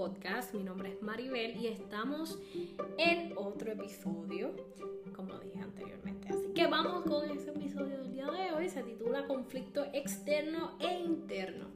Podcast. Mi nombre es Maribel y estamos en otro episodio, como dije anteriormente. Así que vamos con ese episodio del día de hoy. Se titula Conflicto externo e interno.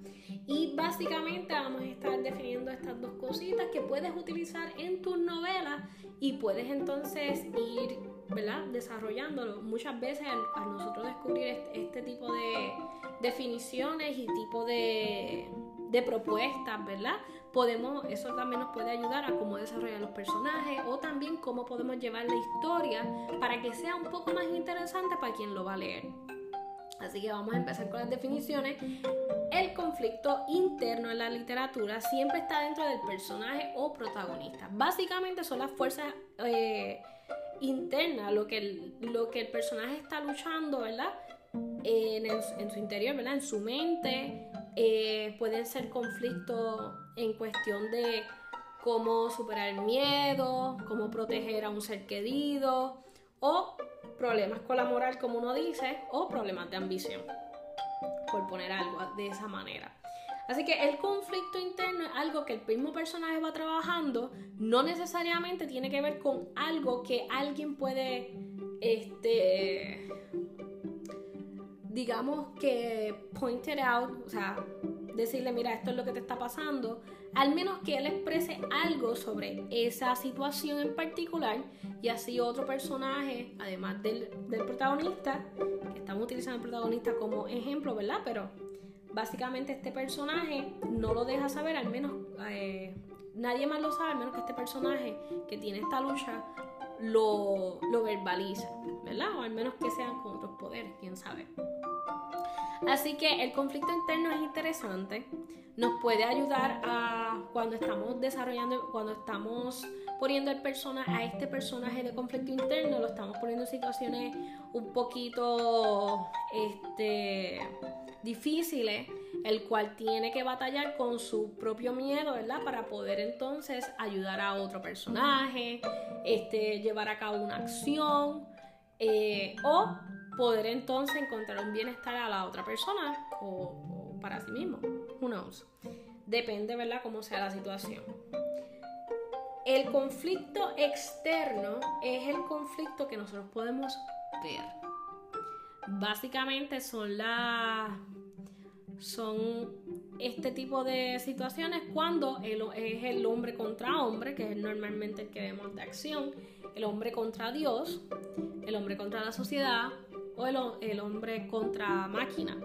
Y básicamente vamos a estar definiendo estas dos cositas que puedes utilizar en tus novelas y puedes entonces ir ¿verdad? desarrollándolo. Muchas veces al, nosotros descubrir este, este tipo de definiciones y tipo de, de propuestas, ¿verdad? Podemos, eso también nos puede ayudar a cómo desarrollar los personajes o también cómo podemos llevar la historia para que sea un poco más interesante para quien lo va a leer. Así que vamos a empezar con las definiciones. El conflicto interno en la literatura siempre está dentro del personaje o protagonista. Básicamente son las fuerzas eh, internas, lo que, el, lo que el personaje está luchando, ¿verdad? En, en, su interior, ¿verdad? En su mente, eh, pueden ser conflictos en cuestión de cómo superar el miedo, cómo proteger a un ser querido, o problemas con la moral, como uno dice, o problemas de ambición, por poner algo de esa manera. Así que el conflicto interno es algo que el mismo personaje va trabajando, no necesariamente tiene que ver con algo que alguien puede, este, digamos que pointed out, o sea, decirle, mira, esto es lo que te está pasando, al menos que él exprese algo sobre esa situación en particular y así otro personaje, además del, protagonista, que estamos utilizando el protagonista como ejemplo, ¿verdad? Pero básicamente este personaje no lo deja saber, al menos eh, nadie más lo sabe, al menos que este personaje que tiene esta lucha lo, lo verbaliza, ¿verdad? O al menos que sean con otros poderes, quién sabe. Así que el conflicto interno es interesante, nos puede ayudar a cuando estamos desarrollando, cuando estamos poniendo el persona, a este personaje de conflicto interno, lo estamos poniendo en situaciones un poquito este, difíciles, el cual tiene que batallar con su propio miedo, ¿verdad? Para poder entonces ayudar a otro personaje, este, llevar a cabo una acción eh, o poder entonces encontrar un bienestar a la otra persona o, para sí mismo. Who knows? Depende, ¿verdad?, cómo sea la situación. El conflicto externo es el conflicto que nosotros podemos ver. Básicamente son las son este tipo de situaciones cuando es el hombre contra hombre, que es normalmente el que vemos de acción, el hombre contra Dios, el hombre contra la sociedad, o el, hombre contra máquina,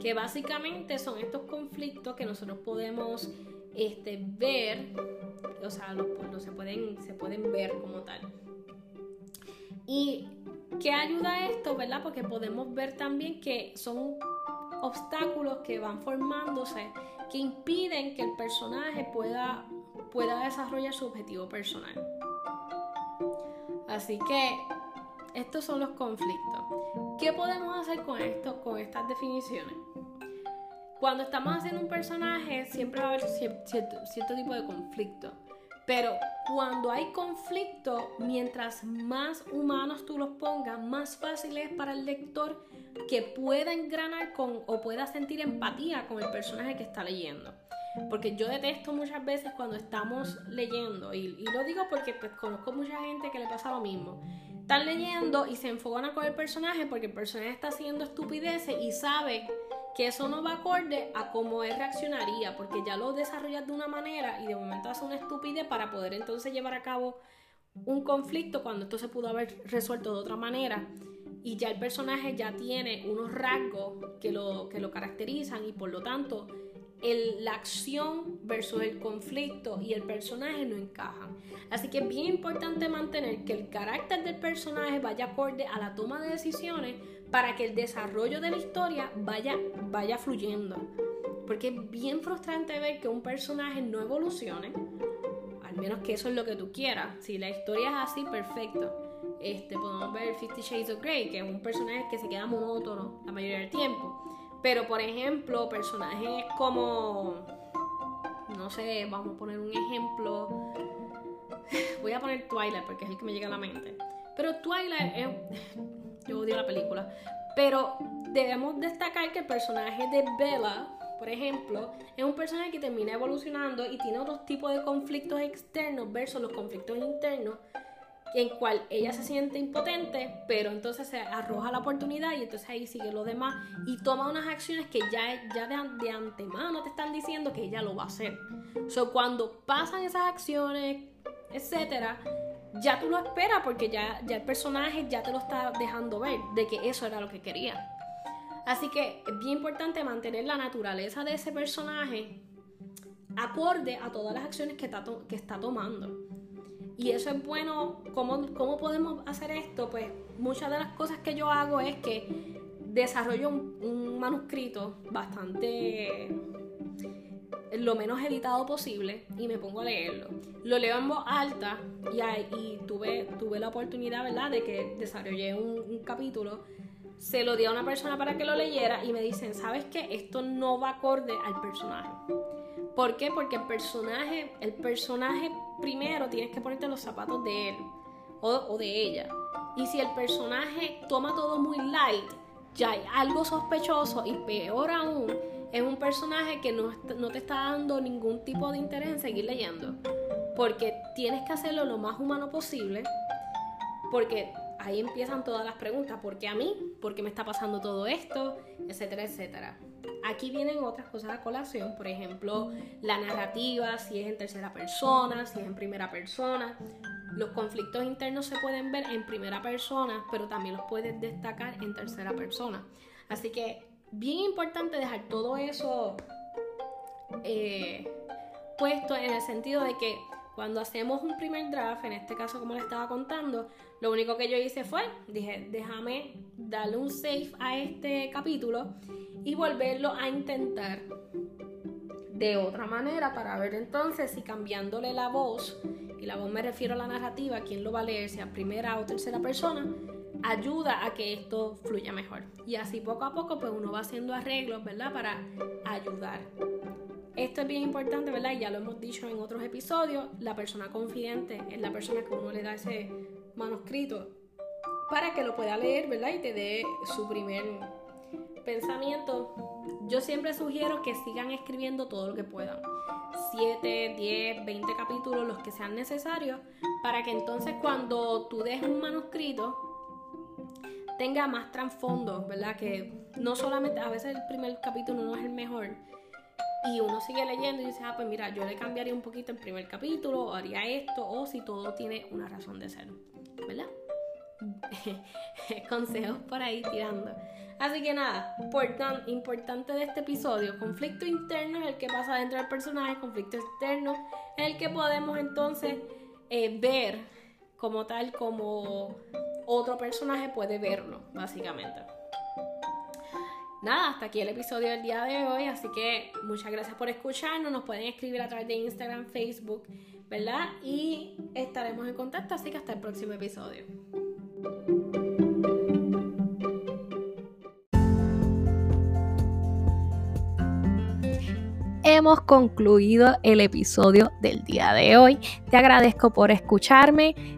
que básicamente son estos conflictos que nosotros podemos este, ver, o sea, se, pueden, se pueden ver como tal. ¿Y qué ayuda esto, verdad? Porque podemos ver también que son obstáculos que van formándose que impiden que el personaje pueda, pueda desarrollar su objetivo personal. Así que estos son los conflictos. ¿Qué podemos hacer con esto, con estas definiciones? Cuando estamos haciendo un personaje, siempre va a haber cierto, tipo de conflicto. Pero cuando hay conflicto, mientras más humanos tú los pongas, más fácil es para el lector que pueda engranar con o pueda sentir empatía con el personaje que está leyendo. Porque yo detesto muchas veces cuando estamos leyendo, y, y lo digo porque pues, conozco mucha gente que le pasa lo mismo están leyendo y se enfocan con el personaje porque el personaje está haciendo estupideces y sabe que eso no va acorde a cómo él reaccionaría, porque ya lo desarrollas de una manera y de momento hace una estupidez para poder entonces llevar a cabo un conflicto cuando esto se pudo haber resuelto de otra manera. Y ya el personaje ya tiene unos rasgos que lo, que lo caracterizan y por lo tanto la acción versus el conflicto y el personaje no encajan. Así que es bien importante mantener que el carácter del personaje vaya acorde a la toma de decisiones para que el desarrollo de la historia vaya, vaya fluyendo. Porque es bien frustrante ver que un personaje no evolucione, al menos que eso es lo que tú quieras. Si la historia es así, perfecto. Este, podemos ver Fifty Shades of Grey, que es un personaje que se queda monótono la mayoría del tiempo. Pero, por ejemplo, personajes como, no sé, vamos a poner un ejemplo. Voy a poner Twilight porque es el que me llega a la mente. Pero Twilight es... Yo odio la película. Pero debemos destacar que el personaje de Bella por ejemplo, es un personaje que termina evolucionando y tiene otros tipos de conflictos externos versus los conflictos internos en cual ella se siente impotente, pero entonces se arroja la oportunidad y entonces ahí sigue lo demás y toma unas acciones que ya, ya de, antemano te están diciendo que ella lo va a hacer. O so, cuando pasan esas acciones, etcétera, ya tú lo esperas porque ya, ya el personaje ya te lo está dejando ver de que eso era lo que quería. Así que es bien importante mantener la naturaleza de ese personaje acorde a todas las acciones que está, que está tomando. Y eso es bueno. ¿Cómo, ¿Cómo podemos hacer esto? Pues muchas de las cosas que yo hago es que desarrollo un, manuscrito bastante lo menos editado posible y me pongo a leerlo. Lo leo en voz alta y, y tuve, tuve la oportunidad, ¿verdad?, de que desarrollé un, un capítulo se lo di a una persona para que lo leyera y me dicen, ¿sabes qué? Esto no va acorde al personaje. ¿Por qué? Porque el personaje, el personaje primero tienes que ponerte los zapatos de él o, de ella. Y si el personaje toma todo muy light, ya hay algo sospechoso y peor aún, es un personaje que no, no te está dando ningún tipo de interés en seguir leyendo. Porque tienes que hacerlo lo más humano posible. Porque ahí empiezan todas las preguntas. ¿Por qué a mí? ¿Por qué me está pasando todo esto? Etcétera, etcétera. Aquí vienen otras cosas a colación, por ejemplo, la narrativa, si es en tercera persona, si es en primera persona. Los conflictos internos se pueden ver en primera persona, pero también los puedes destacar en tercera persona. Así que bien importante dejar todo eso eh, puesto en el sentido de que cuando hacemos un primer draft, en este caso como le estaba contando, lo único que yo hice fue, dije, déjame darle un save a este capítulo y volverlo a intentar de otra manera para ver entonces si cambiándole la voz, y la voz me refiero a la narrativa, quién lo va a leer, sea primera o tercera persona, ayuda a que esto fluya mejor. Y así poco a poco pues uno va haciendo arreglos, ¿verdad? Para ayudar. Esto es bien importante, ¿verdad? Y ya lo hemos dicho en otros episodios, la persona confidente es la persona que uno le da ese manuscrito para que lo pueda leer, ¿verdad? Y te dé su primer pensamiento. Yo siempre sugiero que sigan escribiendo todo lo que puedan. 7, 10, 20 capítulos, los que sean necesarios, para que entonces cuando tú dejes un manuscrito tenga más trasfondo, ¿verdad? Que no solamente, a veces el primer capítulo no es el mejor, y uno sigue leyendo y dice, ah, pues mira, yo le cambiaría un poquito el primer capítulo, o haría esto, o si todo tiene una razón de ser, ¿verdad? Consejos por ahí tirando. Así que nada, importante de este episodio, conflicto interno es el que pasa dentro del personaje, conflicto externo es el que podemos entonces eh, ver como tal, como otro personaje puede verlo, básicamente nada, hasta aquí el episodio del día de hoy. Así que muchas gracias por escucharnos. Nos pueden escribir a través de Instagram, Facebook, ¿verdad? Y estaremos en contacto. Así que hasta el próximo episodio. hemos concluido el episodio del día de hoy. Te agradezco por escucharme.